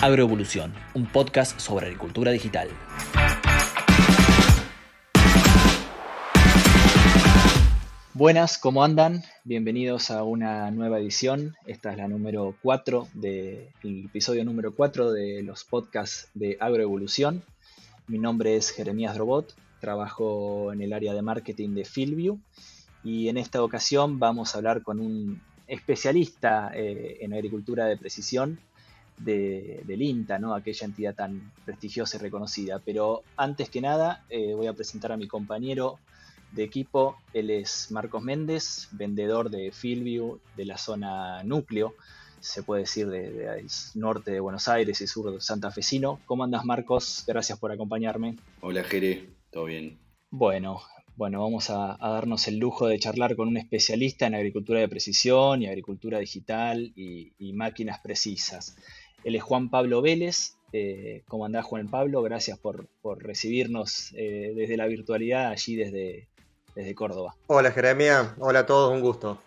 Agroevolución, un podcast sobre agricultura digital. Buenas, ¿cómo andan? Bienvenidos a una nueva edición. Esta es la número 4 del episodio número 4 de los podcasts de Agroevolución. Mi nombre es Jeremías Robot, trabajo en el área de marketing de Fieldview y en esta ocasión vamos a hablar con un especialista eh, en agricultura de precisión de, del INTA, ¿no? aquella entidad tan prestigiosa y reconocida. Pero antes que nada eh, voy a presentar a mi compañero de equipo. Él es Marcos Méndez, vendedor de Fieldview de la zona núcleo, se puede decir del norte de Buenos Aires y sur de Santa Fecino. ¿Cómo andas Marcos? Gracias por acompañarme. Hola Jere, ¿todo bien? Bueno, bueno, vamos a, darnos el lujo de charlar con un especialista en agricultura de precisión y agricultura digital y, máquinas precisas. Él es Juan Pablo Vélez. Eh, ¿Cómo andás, Juan Pablo? Gracias por, recibirnos eh, desde la virtualidad allí desde, desde Córdoba. Hola, Jeremia. Hola a todos, un gusto.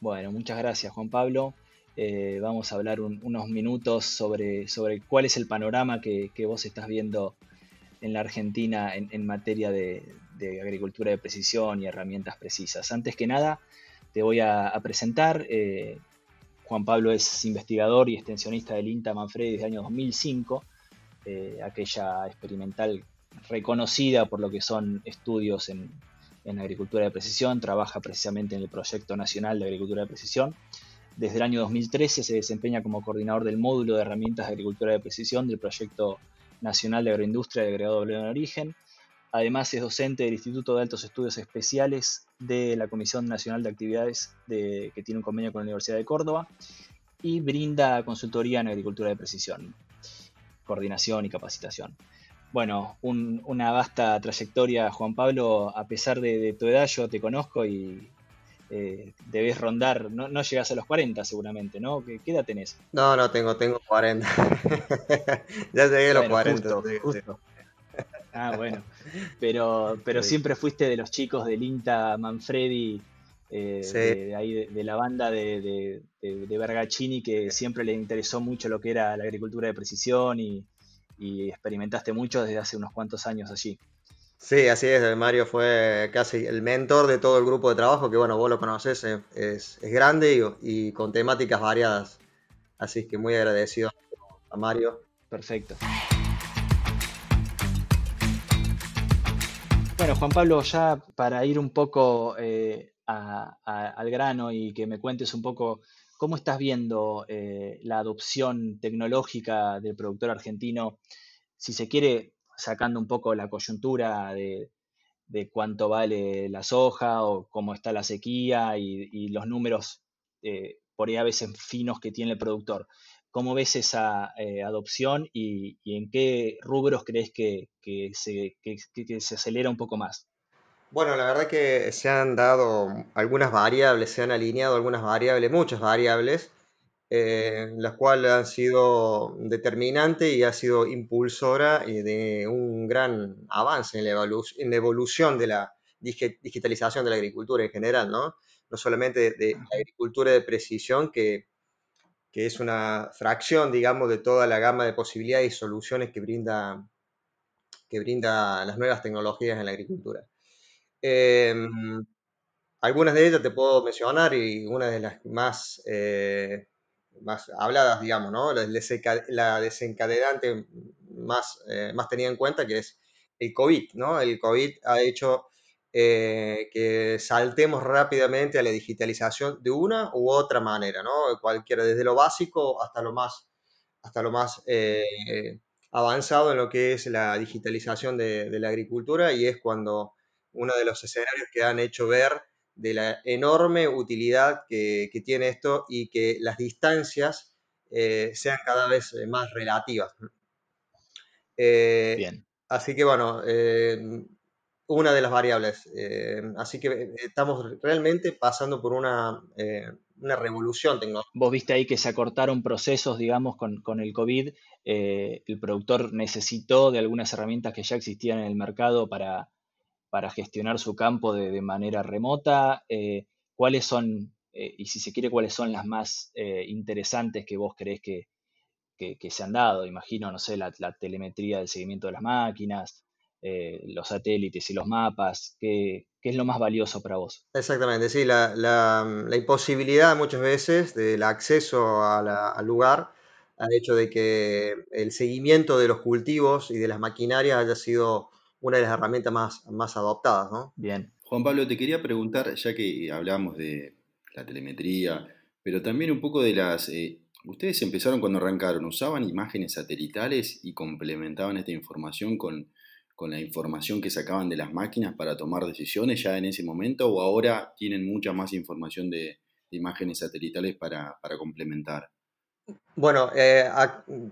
Bueno, muchas gracias, Juan Pablo. Eh, vamos a hablar unos minutos sobre, sobre cuál es el panorama que, vos estás viendo en la Argentina en materia de, de agricultura de precisión y herramientas precisas. Antes que nada, te voy a, presentar. Eh, Juan Pablo es investigador y extensionista del INTA Manfredi desde el año 2005, eh, aquella experimental reconocida por lo que son estudios en, agricultura de precisión, trabaja precisamente en el Proyecto Nacional de Agricultura de Precisión. Desde el año 2013 se desempeña como coordinador del módulo de herramientas de agricultura de precisión del Proyecto Nacional de Agroindustria de Agregado de en Origen Además es docente del Instituto de Altos Estudios Especiales de la Comisión Nacional de Actividades que tiene un convenio con la Universidad de Córdoba y brinda consultoría en agricultura de precisión, coordinación y capacitación. Bueno, una vasta trayectoria, Juan Pablo, a pesar de, tu edad, yo te conozco y eh, debes rondar, no, llegas a los 40 seguramente, ¿no? ¿Qué, edad tenés? No, no, tengo, tengo 40. ya llegué a los 40. Ah, bueno. Pero, pero siempre fuiste de los chicos del INTA Manfredi, eh, de, ahí de, la banda de, de, Bergacini, que siempre le interesó mucho lo que era la agricultura de precisión y, experimentaste mucho desde hace unos cuantos años allí. Sí, así es. Mario fue casi el mentor de todo el grupo de trabajo, que bueno, vos lo conoces, eh, es, es grande y, y con temáticas variadas. Así que muy agradecido a Mario. Perfecto. Bueno, Juan Pablo, ya para ir un poco eh, al grano y que me cuentes un poco cómo estás viendo eh, la adopción tecnológica del productor argentino, si se quiere, sacando un poco la coyuntura de, cuánto vale la soja o cómo está la sequía y, los números eh, por ahí a veces finos que tiene el productor. ¿Cómo ves esa eh, adopción y, en qué rubros crees que, se, se, acelera un poco más? Bueno, la verdad que se han dado algunas variables, se han alineado algunas variables, muchas variables, eh, las cuales han sido determinantes y ha sido impulsora eh, de un gran avance en la, en la evolución de la digitalización de la agricultura en general, ¿no? No solamente de la agricultura de precisión, que que es una fracción, digamos, de toda la gama de posibilidades y soluciones que brinda, que brinda las nuevas tecnologías en la agricultura. Em, algunas de ellas te puedo mencionar y una de las más, eh, más habladas, digamos, ¿no? la, desencadenante más, eh, más tenida en cuenta, que es el COVID, ¿no? El COVID ha hecho eh, que saltemos rápidamente a la digitalización de una u otra manera, ¿no? Cualquiera, desde lo básico hasta lo más, hasta lo más eh, avanzado en lo que es la digitalización de, la agricultura y es cuando uno de los escenarios que han hecho ver de la enorme utilidad que, tiene esto y que las distancias eh, sean cada vez más relativas. Bien. Así que bueno, una de las variables. Eh, así que eh, estamos realmente pasando por una, eh, una, revolución tecnológica. Vos viste ahí que se acortaron procesos, digamos, con, el COVID. el productor necesitó de algunas herramientas que ya existían en el mercado para, para gestionar su campo de, manera remota. ¿Cuáles son, y si se quiere, cuáles son las más interesantes que vos crees que, que, se han dado. Imagino, no sé, la, telemetría del seguimiento de las máquinas, eh, los satélites y los mapas. ¿qué, es lo más valioso para vos? Exactamente, sí, la, imposibilidad muchas veces del acceso al lugar ha hecho de que el seguimiento de los cultivos y de las maquinarias haya sido una de las herramientas más, más adoptadas, ¿no? Bien. Juan Pablo, te quería preguntar, ya que hablamos de la telemetría, pero también un poco de las... Eh, ustedes empezaron cuando arrancaron, ¿usaban imágenes satelitales y complementaban esta información con, la información que sacaban de las máquinas para tomar decisiones ya en ese momento o ahora tienen mucha más información de, imágenes satelitales para, complementar? Bueno, eh,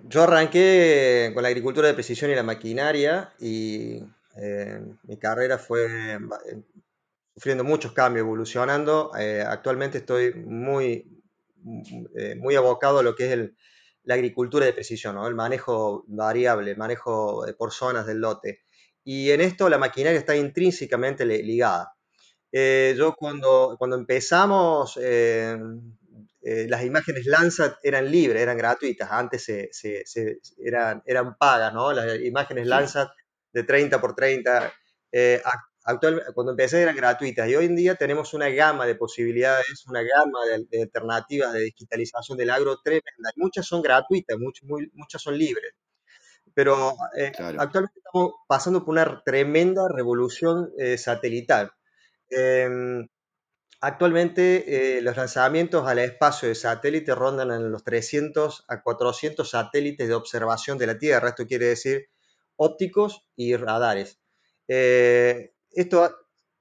yo arranqué con la agricultura de precisión y la maquinaria y eh, mi carrera fue sufriendo muchos cambios, evolucionando. actualmente estoy muy, eh, muy abocado a lo que es la agricultura de precisión, el manejo variable, el manejo por zonas del lote. Y en esto la maquinaria está intrínsecamente ligada. Eh, yo cuando, cuando empezamos, eh, las imágenes Landsat eran libres, eran gratuitas, antes se, eran, eran pagas, ¿no? Las imágenes Landsat de 30 por 30 cuando empecé eran gratuitas y hoy en día tenemos una gama de posibilidades, una gama de, alternativas de digitalización del agro tremenda. Muchas son gratuitas, muchas son libres. Pero eh, actualmente pasando por una tremenda revolución eh, satelital. Em, actualmente eh, los lanzamientos al espacio de satélite rondan en los 300 a 400 satélites de observación de la Tierra. Esto quiere decir ópticos y radares esto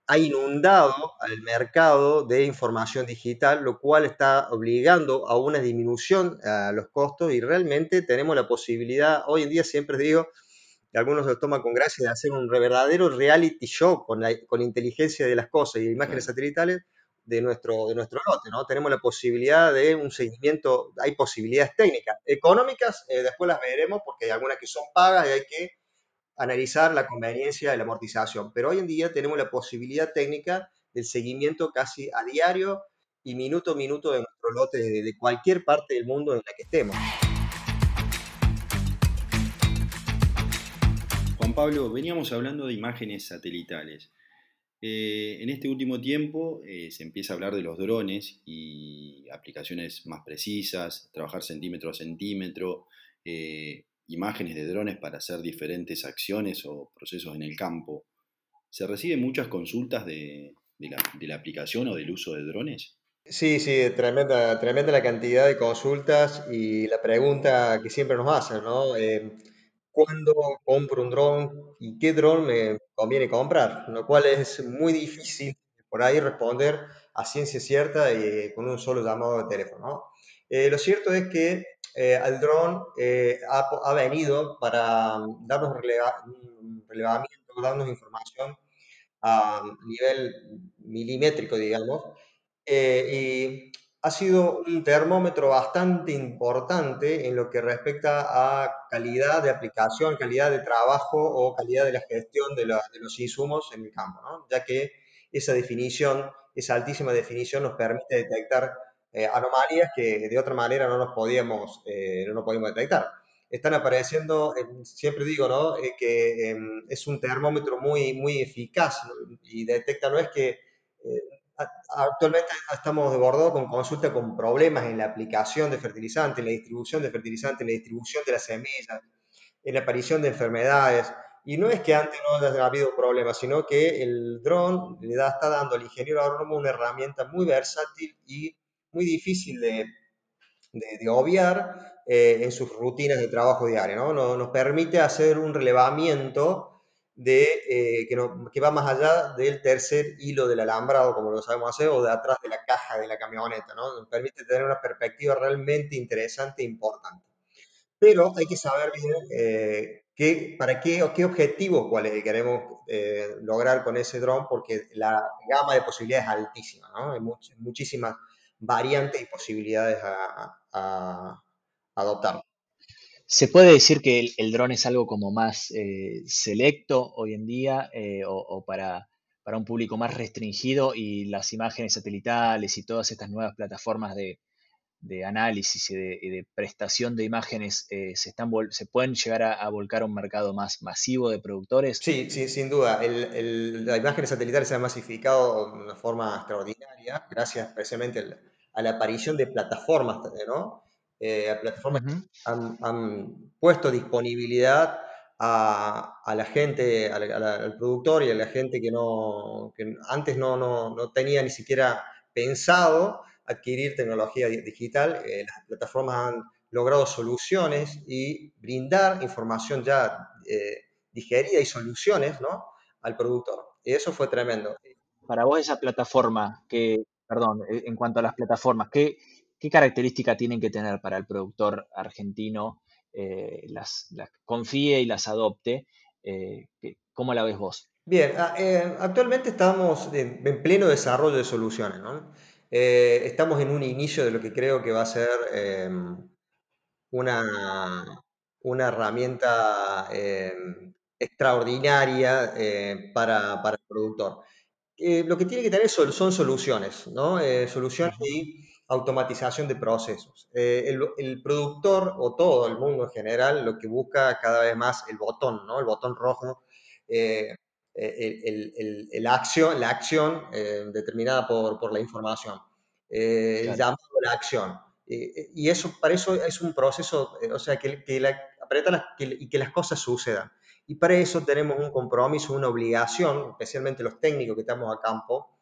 ha inundado al mercado de información digital, lo cual está obligando a una disminución a los costos y realmente tenemos la posibilidad, hoy en día siempre digo, y algunos lo toman con gracia, de hacer un verdadero reality show con la, con inteligencia de las cosas y imágenes satelitales de nuestro, de nuestro lote, ¿no? Tenemos la posibilidad de un seguimiento, hay posibilidades técnicas, económicas, eh, después las veremos porque hay algunas que son pagas y hay que analizar la conveniencia de la amortización. Pero hoy en día tenemos la posibilidad técnica del seguimiento casi a diario y minuto a minuto de nuestro lote de, cualquier parte del mundo en la que estemos. Pablo, veníamos hablando de imágenes satelitales. Eh, en este último tiempo eh, se empieza a hablar de los drones y aplicaciones más precisas, trabajar centímetro a centímetro, eh, imágenes de drones para hacer diferentes acciones o procesos en el campo. ¿Se reciben muchas consultas de, la, aplicación o del uso de drones? Sí, sí, tremenda, tremenda la cantidad de consultas y la pregunta que siempre nos hacen, ¿no? Eh, ¿Cuándo compro un dron y qué dron me conviene comprar? Lo cual es muy difícil por ahí responder a ciencia cierta y con un solo llamado de teléfono. Eh, lo cierto es que eh, al dron eh, ha, venido para darnos un relevamiento, darnos información a nivel milimétrico, digamos, y ha sido un termómetro bastante importante en lo que respecta a calidad de aplicación, calidad de trabajo o calidad de la gestión de, los insumos en el campo, ya que esa definición, esa altísima definición nos permite detectar eh, anomalías que de otra manera no nos podíamos, eh, no podíamos detectar. Están apareciendo, siempre digo, ¿no? Eh, que em, es un termómetro muy, muy eficaz y detecta, no es que actualmente estamos desbordados con consulta con problemas en la aplicación de fertilizantes, en la distribución de fertilizantes, en la distribución de las semillas, en la aparición de enfermedades. Y no es que antes no haya habido problemas, sino que el dron le da, está dando al ingeniero agrónomo una herramienta muy versátil y muy difícil de, de, obviar eh, en sus rutinas de trabajo diario. ¿no? Nos, permite hacer un relevamiento de, eh, que, que, va más allá del tercer hilo del alambrado, como lo sabemos hacer, o de atrás de la caja de la camioneta. ¿no? Nos permite tener una perspectiva realmente interesante e importante. Pero hay que saber bien eh, qué, para qué, qué objetivo cuál queremos lograr con ese dron, porque la gama de posibilidades es altísima. ¿no? Hay muchísimas variantes y posibilidades a, adoptar. ¿Se puede decir que el, dron es algo como más eh, selecto hoy en día eh, o, para, un público más restringido y las imágenes satelitales y todas estas nuevas plataformas de, de análisis y de, prestación de imágenes eh, se, están, se pueden llegar a, volcar a un mercado más masivo de productores? Sí, sí sin duda. El, las imágenes satelitales se han masificado de una forma extraordinaria, gracias especialmente a la aparición de plataformas, ¿no? Eh, plataformas que han, puesto disponibilidad a, la gente, al, productor y a la gente que, no, que antes no, no, no tenía ni siquiera pensado adquirir tecnología digital. Eh, las plataformas han logrado soluciones y brindar información ya eh, digerida y soluciones ¿no? al productor. Y eso fue tremendo. Para vos esa plataforma, que, perdón, eh, en cuanto a las plataformas, ¿qué, qué características tienen que tener para el productor argentino las, confíe y las adopte? ¿Cómo la ves vos? Bien, ah, actualmente estamos en, en, pleno desarrollo de soluciones. ¿no? Eh, estamos en un inicio de lo que creo que va a ser em, una, una herramienta em, extraordinaria eh, para, para, el productor. Eh, lo que tiene que tener son, son soluciones, ¿no? soluciones y automatización de procesos. El, el, productor o todo el mundo en general lo que busca cada vez más el botón, ¿no? El botón rojo el, el, acción, la acción eh, determinada por, por, la información, eh, el llamado a la acción. y eso, para eso es un proceso, eh, o sea, que, que la, aprieta y que las cosas sucedan. Y para eso tenemos un compromiso, una obligación, especialmente los técnicos que estamos a campo,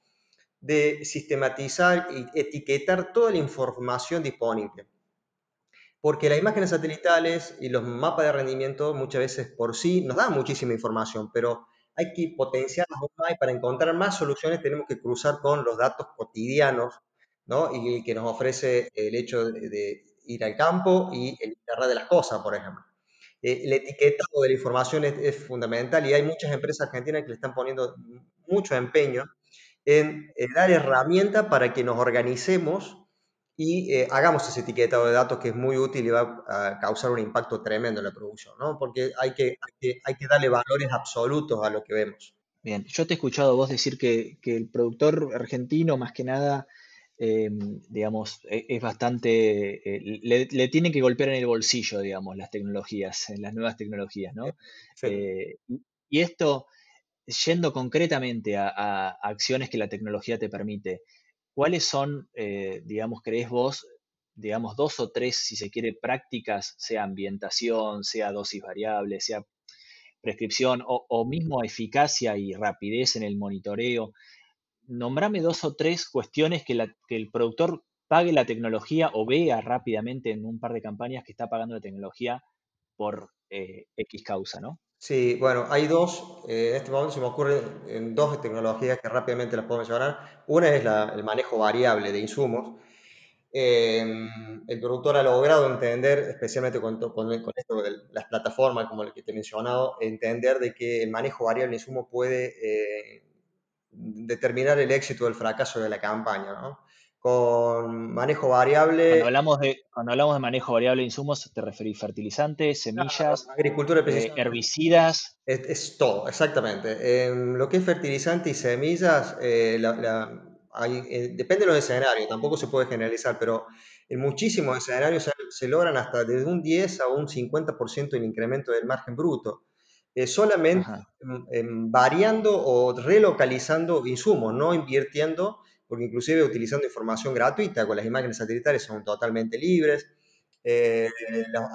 de sistematizar y etiquetar toda la información disponible. Porque las imágenes satelitales y los mapas de rendimiento muchas veces por sí nos dan muchísima información, pero hay que potenciarlas más y para encontrar más soluciones tenemos que cruzar con los datos cotidianos, ¿no? Y que nos ofrece el hecho de, ir al campo y el Internet de las cosas, por ejemplo. Eh, el etiquetado de la información es, fundamental y hay muchas empresas argentinas que le están poniendo mucho empeño en, dar herramientas para que nos organicemos y eh, hagamos ese etiquetado de datos que es muy útil y va a causar un impacto tremendo en la producción, ¿no? Porque hay que, hay que, darle valores absolutos a lo que vemos. Bien, yo te he escuchado vos decir que, que el productor argentino, más que nada, em, digamos, e, es bastante, eh, le, tiene que golpear en el bolsillo, digamos, las tecnologías, las nuevas tecnologías, ¿no? Eh, y esto, yendo concretamente a acciones que la tecnología te permite, ¿cuáles son, eh, digamos, crees vos, digamos, dos o tres, si se quiere, prácticas, sea ambientación, sea dosis variable, sea prescripción o, mismo eficacia y rapidez en el monitoreo? Nombrame dos o tres cuestiones que, el productor pague la tecnología o vea rápidamente en un par de campañas que está pagando la tecnología por eh, X causa, ¿no? Sí, bueno, hay dos, eh, en este momento se me ocurren dos tecnologías que rápidamente las puedo mencionar. Una es el manejo variable de insumos. Em, el productor ha logrado entender, especialmente con, con, esto de las plataformas como el que te he mencionado, entender de que el manejo variable de insumos puede eh, determinar el éxito o el fracaso de la campaña. ¿no? Con manejo variable. Cuando hablamos de, cuando hablamos de manejo variable de insumos, ¿te referís fertilizantes, semillas, agricultura eh, herbicidas? Es, todo, exactamente. En lo que es fertilizante y semillas, eh, eh, depende de los escenarios, tampoco se puede generalizar, pero en muchísimos escenarios se, logran hasta desde un 10 a un 50% el incremento del margen bruto. solamente variando o relocalizando insumos, no invirtiendo porque inclusive utilizando información gratuita con las imágenes satelitales son totalmente libres, eh,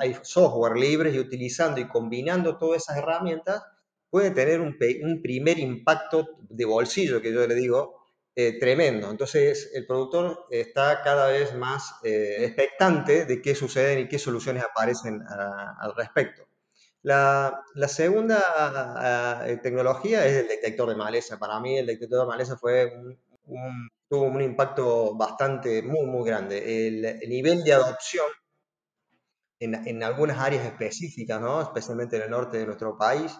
hay software libres y utilizando y combinando todas esas herramientas puede tener un, primer impacto de bolsillo, que yo le digo, eh, tremendo. Entonces el productor está cada vez más eh, expectante de qué sucede y qué soluciones aparecen al respecto. La, segunda tecnología es el detector de maleza. Para mí el detector de maleza fue un, tuvo un impacto bastante, muy, muy grande. El, nivel de adopción en, en, algunas áreas específicas, ¿no? especialmente en el norte de nuestro país,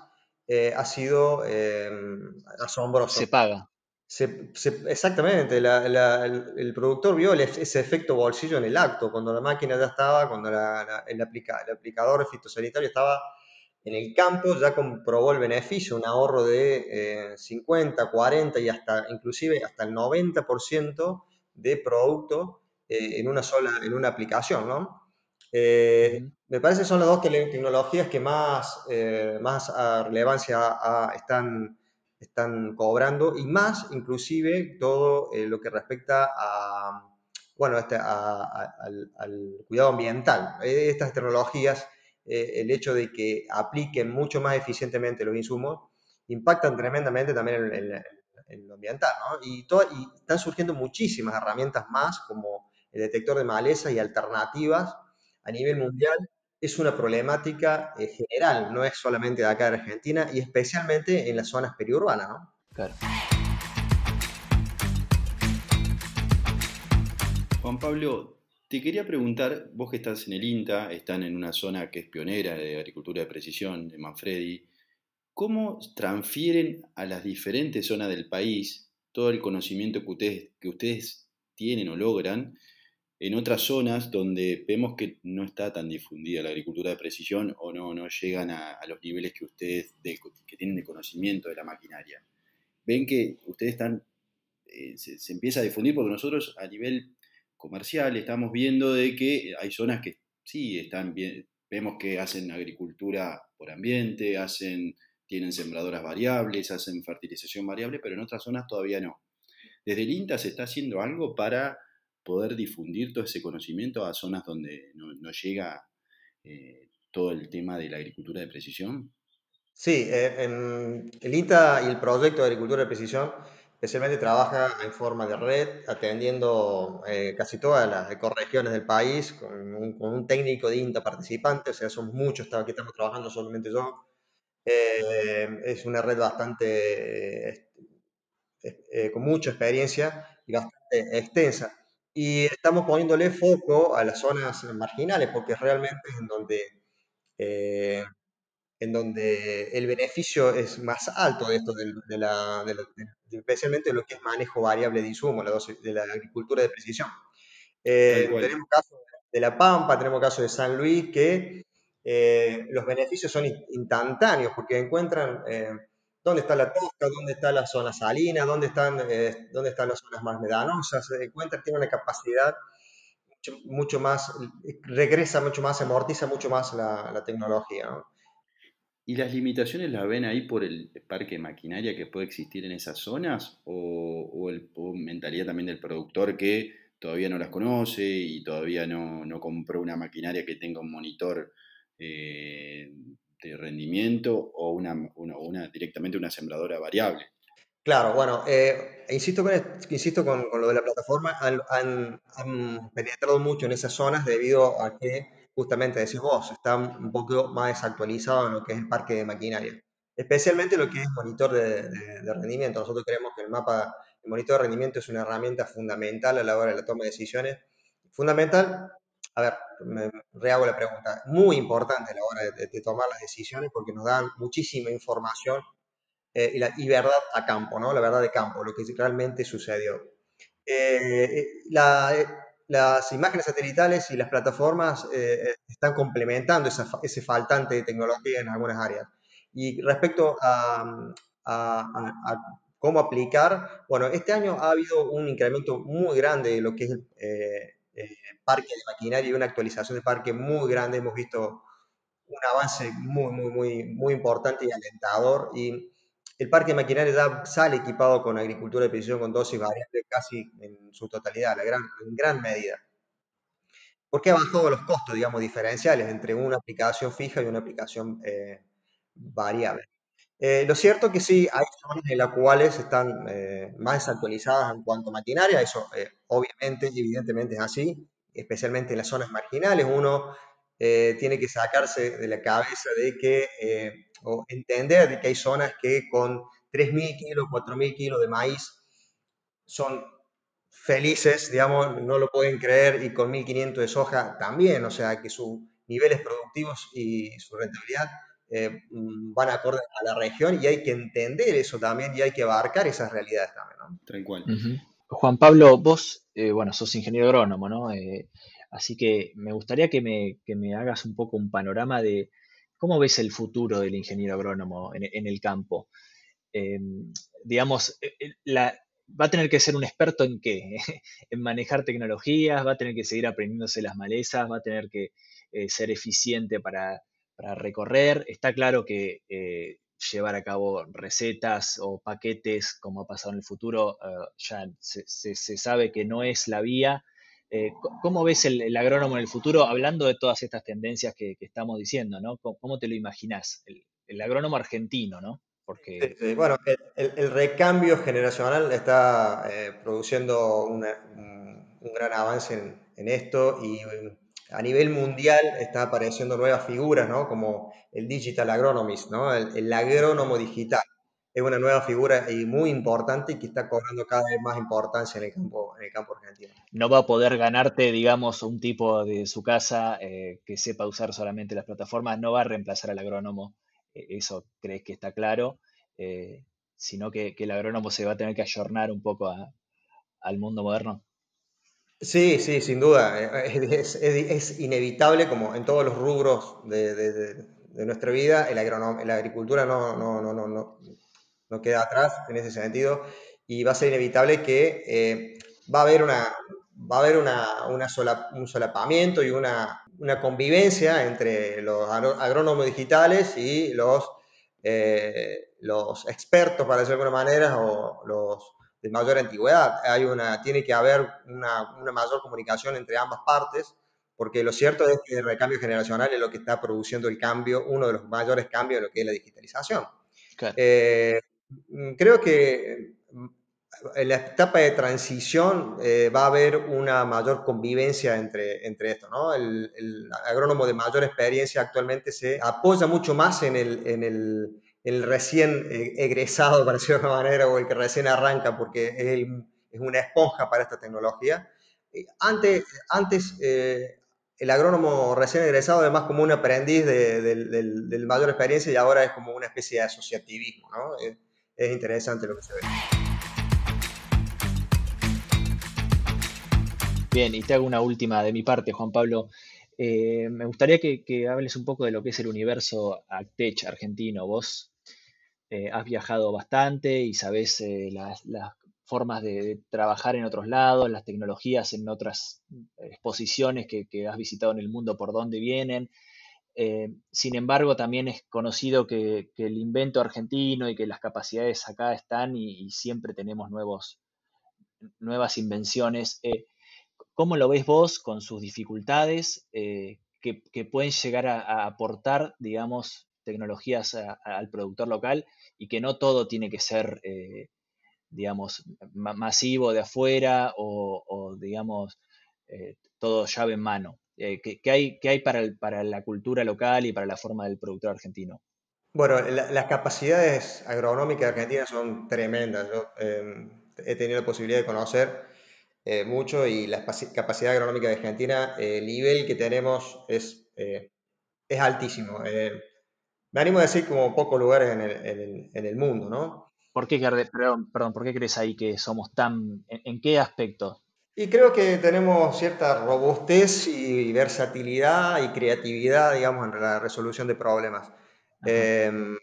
eh, ha sido eh, asombroso. Se paga. exactamente, el, productor vio ese efecto bolsillo en el acto, cuando la máquina ya estaba, cuando el, aplica, el aplicador fitosanitario estaba en el campo ya comprobó el beneficio, un ahorro de 50, eh, 40 y hasta inclusive hasta el 90% de producto eh, en una sola, en una aplicación, ¿no? Eh, me parece que son las dos tecnologías que más, eh, más relevancia están, están cobrando y más inclusive todo lo que respecta a, bueno, este, al, cuidado ambiental. Estas tecnologías, el hecho de que apliquen mucho más eficientemente los insumos, impactan tremendamente también en, en lo ambiental, ¿no? Y, y están surgiendo muchísimas herramientas más, como el detector de maleza y alternativas a nivel mundial. Es una problemática eh, general, no es solamente de acá de Argentina y especialmente en las zonas periurbanas, ¿no? Claro. Juan Pablo, te quería preguntar, vos que estás en el INTA, están en una zona que es pionera de agricultura de precisión, de Manfredi, ¿Cómo transfieren a las diferentes zonas del país todo el conocimiento que ustedes, que ustedes tienen o logran en otras zonas donde vemos que no está tan difundida la agricultura de precisión o no, no llegan a, los niveles que ustedes que tienen de conocimiento de la maquinaria? Ven que ustedes están, eh, se, empieza a difundir porque nosotros a nivel comercial estamos viendo de que hay zonas que sí están bien, vemos que hacen agricultura por ambiente, hacen tienen sembradoras variables, hacen fertilización variable, pero en otras zonas todavía no. Desde el INTA se está haciendo algo para poder difundir todo ese conocimiento a zonas donde no, llega eh, todo el tema de la agricultura de precisión. Sí, eh, el INTA y el proyecto de agricultura de precisión especialmente trabaja en forma de red, atendiendo eh, casi todas las ecorregiones del país, con un, técnico de INTA participante, o sea, son muchos que estamos trabajando, solamente yo, eh, es una red bastante, este, eh, con mucha experiencia y bastante extensa. Y estamos poniéndole foco a las zonas marginales, porque realmente es en donde, eh, en donde el beneficio es más alto de esto, de, la, especialmente lo que es manejo variable de insumo, de la agricultura de precisión. tenemos casos de La Pampa, tenemos casos de San Luis, que eh, los beneficios son instantáneos porque encuentran eh, dónde está la tosca, dónde está la zona salina, dónde están, eh, dónde están las zonas más medanosas, se encuentran, tiene una capacidad mucho, más, regresa mucho más, amortiza mucho más la, tecnología. ¿Y las limitaciones las ven ahí por el parque de maquinaria que puede existir en esas zonas? ¿O, o el mentalidad también del productor que todavía no las conoce y todavía no, no compró una maquinaria que tenga un monitor eh, de rendimiento o una, una, directamente una sembradora variable. Claro, bueno, eh, insisto, con, insisto con, lo de la plataforma, han, penetrado mucho en esas zonas debido a que, justamente decís vos, están un poco más desactualizados en lo que es el parque de maquinaria, especialmente lo que es monitor de, de rendimiento. Nosotros creemos que el mapa, el monitor de rendimiento es una herramienta fundamental a la hora de la toma de decisiones, fundamental a ver, me rehago la pregunta, muy importante a la hora de, tomar las decisiones porque nos dan muchísima información eh, y, la, verdad a campo, ¿no? La verdad de campo, lo que realmente sucedió. Eh, eh, las imágenes satelitales y las plataformas están complementando ese faltante de tecnología en algunas áreas. Y respecto a, cómo aplicar, bueno, este año ha habido un incremento muy grande de lo que es eh, parque de maquinaria y una actualización de parque muy grande. Hemos visto un avance muy, muy, muy, muy importante y alentador. Y el parque de maquinaria ya sale equipado con agricultura de precisión con dosis variables casi en su totalidad, la gran, en gran medida. Porque ha bajado los costos, digamos, diferenciales entre una aplicación fija y una aplicación eh, variable. Eh, lo cierto es que sí, hay zonas en las cuales están eh, más actualizadas en cuanto a maquinaria, eso eh, obviamente, evidentemente es así, especialmente en las zonas marginales, uno tiene que sacarse de la cabeza de que, o entender de que hay zonas que con 3.000 kilos, 4.000 kilos de maíz son felices, digamos, no lo pueden creer, y con 1.500 de soja también, o sea que sus niveles productivos y su rentabilidad eh, mm, van acorde a la región y hay que entender eso también y hay que abarcar esas realidades también. ¿no? Juan Pablo, vos, eh, bueno, sos ingeniero agrónomo, ¿no? Eh, así que me gustaría que me, que me, hagas un poco un panorama de cómo ves el futuro del ingeniero agrónomo en, el campo. digamos, la, va a tener que ser un experto en qué? en manejar tecnologías, va a tener que seguir aprendiéndose las malezas, va a tener que eh, ser eficiente para, recorrer. Está claro que eh, llevar a cabo recetas o paquetes, como ha pasado en el futuro, eh, ya se, sabe que no es la vía. ¿Cómo ves el, agrónomo en el futuro, hablando de todas estas tendencias que, estamos diciendo? ¿no? ¿Cómo, te lo imaginas? El, agrónomo argentino, ¿no? Bueno, el, recambio generacional está eh, produciendo un, gran avance en, esto y a nivel mundial está apareciendo nuevas figuras, ¿no? Como el digital agronomist, ¿no? El, agrónomo digital. Es una nueva figura y muy importante y que está cobrando cada vez más importancia en el campo, en el campo argentino. No va a poder ganarte, digamos, un tipo de su casa eh, que sepa usar solamente las plataformas, no va a reemplazar al agrónomo e-, eso crees que está claro, eh, sino que, el agrónomo se va a tener que ayornar un poco al mundo moderno. Sí, sí, sin duda. Eh, es, inevitable, como en todos los rubros de, nuestra vida, el la agricultura no, no, no, no, no queda atrás en ese sentido y va a ser inevitable que eh, va a haber una, va a haber una, una sola, un solapamiento y una, una, convivencia entre los agrónomos digitales y los, eh, los expertos, para decirlo de alguna manera, o los de mayor antigüedad. Hay una, tiene que haber una, una mayor comunicación entre ambas partes, porque lo cierto es que el recambio generacional es lo que está produciendo el cambio, uno de los mayores cambios de lo que es la digitalización. Eh, creo que en la etapa de transición eh, va a haber una mayor convivencia entre, entre esto, ¿no? El, agrónomo de mayor experiencia actualmente se apoya mucho más en el, en el, el recién eh, egresado, para decirlo de alguna manera, o el que recién arranca, porque es, es una esponja para esta tecnología. Antes, antes eh, el agrónomo recién egresado, además como un aprendiz de, mayor experiencia, y ahora es como una especie de asociativismo, ¿no? Es interesante lo que se ve. Bien, y te hago una última de mi parte, Juan Pablo. Eh, me gustaría que, hables un poco de lo que es el universo Actech argentino. Vos eh, has viajado bastante y sabés eh, las, formas de, trabajar en otros lados, las tecnologías en otras exposiciones que, has visitado en el mundo, por dónde vienen. Sin embargo, también es conocido que, el invento argentino y que las capacidades acá están y, siempre tenemos nuevos, nuevas invenciones. ¿Cómo lo ves vos con sus dificultades eh, que, pueden llegar a, aportar, digamos, tecnologías al productor local y que no todo tiene que ser, eh, digamos, masivo de afuera o, digamos, eh, todo llave en mano? ¿Qué, hay, hay para, para, la cultura local y para la forma del productor argentino? Bueno, las capacidades agronómicas argentinas son tremendas. Yo he tenido la posibilidad de conocer eh, mucho y la capacidad agronómica de Argentina, eh, el nivel que tenemos es, eh, es altísimo. me animo a decir como pocos lugares en el, en el, mundo, ¿no? ¿Por qué, perdón, perdón, ¿por qué crees ahí que somos tan... ¿En, qué aspecto? Y creo que tenemos cierta robustez y versatilidad y creatividad, digamos, en la resolución de problemas. Em,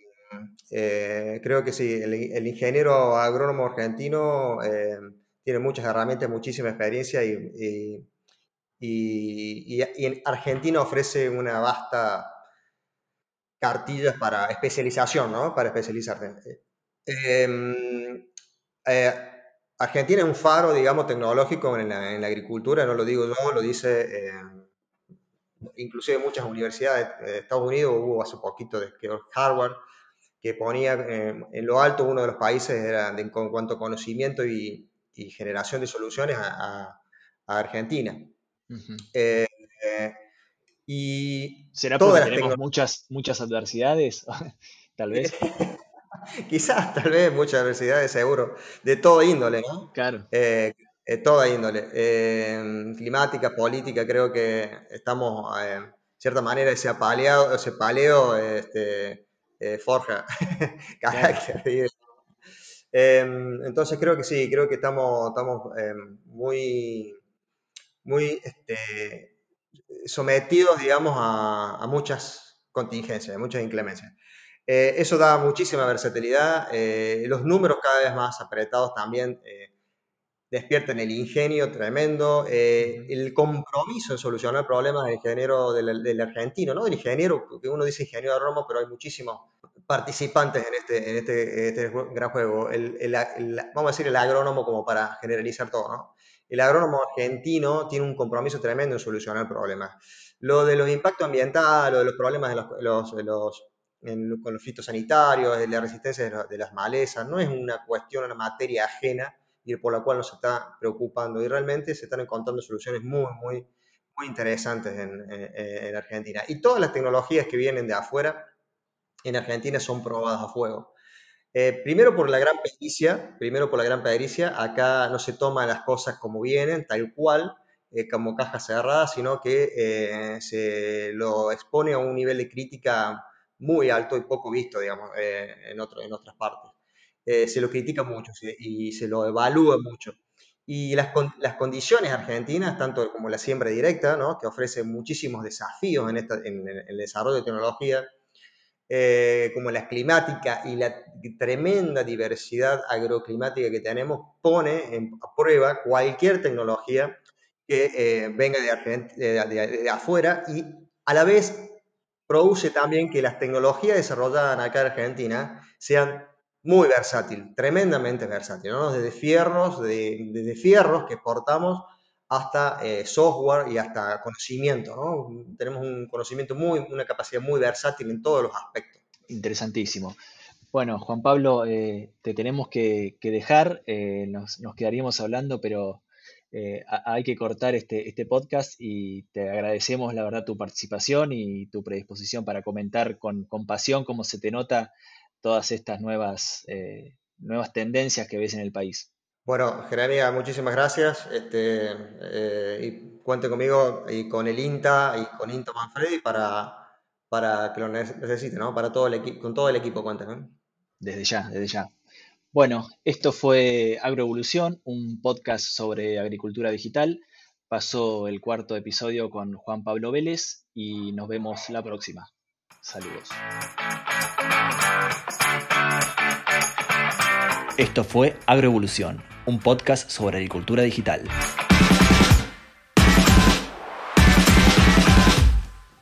creo que sí, el, el ingeniero agrónomo argentino em, tiene muchas herramientas, muchísima experiencia y, y, en Argentina ofrece una vasta cartillas para especialización, ¿no? Para especializarte. Em, eh, Argentina es un faro, digamos, tecnológico en la, agricultura, no lo digo yo, lo dice eh, inclusive muchas universidades de Estados Unidos, hubo hace poquito de Harvard, que ponía eh, en lo alto uno de los países era en cuanto a conocimiento y, y generación de soluciones a, Argentina. Eh, y ¿Será porque tenemos muchas, muchas adversidades? tal vez. Quizás, tal vez, muchas adversidades, seguro, de toda índole, ¿no? Claro. Eh, eh, toda índole. climática, política, creo que estamos, de cierta manera, ese, apaleado, ese paleo este, forja carácter. Entonces creo que sí, creo que estamos, estamos muy, muy este, sometidos, digamos, a, muchas contingencias, a muchas inclemencias. Eh, eso da muchísima versatilidad, eh, los números cada vez más apretados también eh, despiertan el ingenio tremendo, el compromiso en solucionar problemas del ingeniero del, argentino, ¿no? Del ingeniero, porque uno dice ingeniero de Roma, pero hay muchísimos participantes en este, en este, este gran juego. El, vamos a decir el agrónomo como para generalizar todo, ¿no? El agrónomo argentino tiene un compromiso tremendo en solucionar problemas. Lo de los impactos ambientales, lo de los problemas de los, con los fitosanitarios, de la resistencia de, las malezas, no es una cuestión, una materia ajena y por la cual nos está preocupando. Y realmente se están encontrando soluciones muy, muy, muy interesantes en, Argentina. Y todas las tecnologías que vienen de afuera en Argentina son probadas a fuego. Eh, primero por la gran pericia, primero por la gran pericia, acá no se toman las cosas como vienen, tal cual, eh, como caja cerrada, sino que eh, se lo expone a un nivel de crítica muy alto y poco visto, digamos, en, otro, en otras partes. se lo critica mucho y se lo evalúa mucho. Y las, condiciones argentinas, tanto como la siembra directa, ¿no? que ofrece muchísimos desafíos en, el desarrollo de tecnología, eh, como la climática y la tremenda diversidad agroclimática que tenemos, pone en, a prueba cualquier tecnología que eh, venga de, afuera y a la vez produce también que las tecnologías desarrolladas acá en Argentina sean muy versátiles, tremendamente versátiles, ¿no? desde fierros, de, desde fierros que exportamos hasta eh, software y hasta conocimiento. ¿no? Tenemos un conocimiento muy, una capacidad muy versátil en todos los aspectos. Interesantísimo. Bueno, Juan Pablo, eh, te tenemos que, dejar, eh, nos, quedaríamos hablando, pero hay que cortar este, este podcast y te agradecemos la verdad tu participación y tu predisposición para comentar con, con pasión cómo se te nota todas estas nuevas, nuevas tendencias que ves en el país. Bueno, Jeremia, muchísimas gracias. Este, eh, y cuente conmigo y con el INTA y con INTA Manfredi para, para que lo necesite, ¿no? Para todo el equipo, con todo el equipo cuenten. Desde ya, desde ya. Bueno, esto fue Agroevolución, un podcast sobre agricultura digital. Pasó el cuarto episodio con Juan Pablo Vélez y nos vemos la próxima. Saludos. Esto fue Agroevolución un podcast sobre agricultura digital.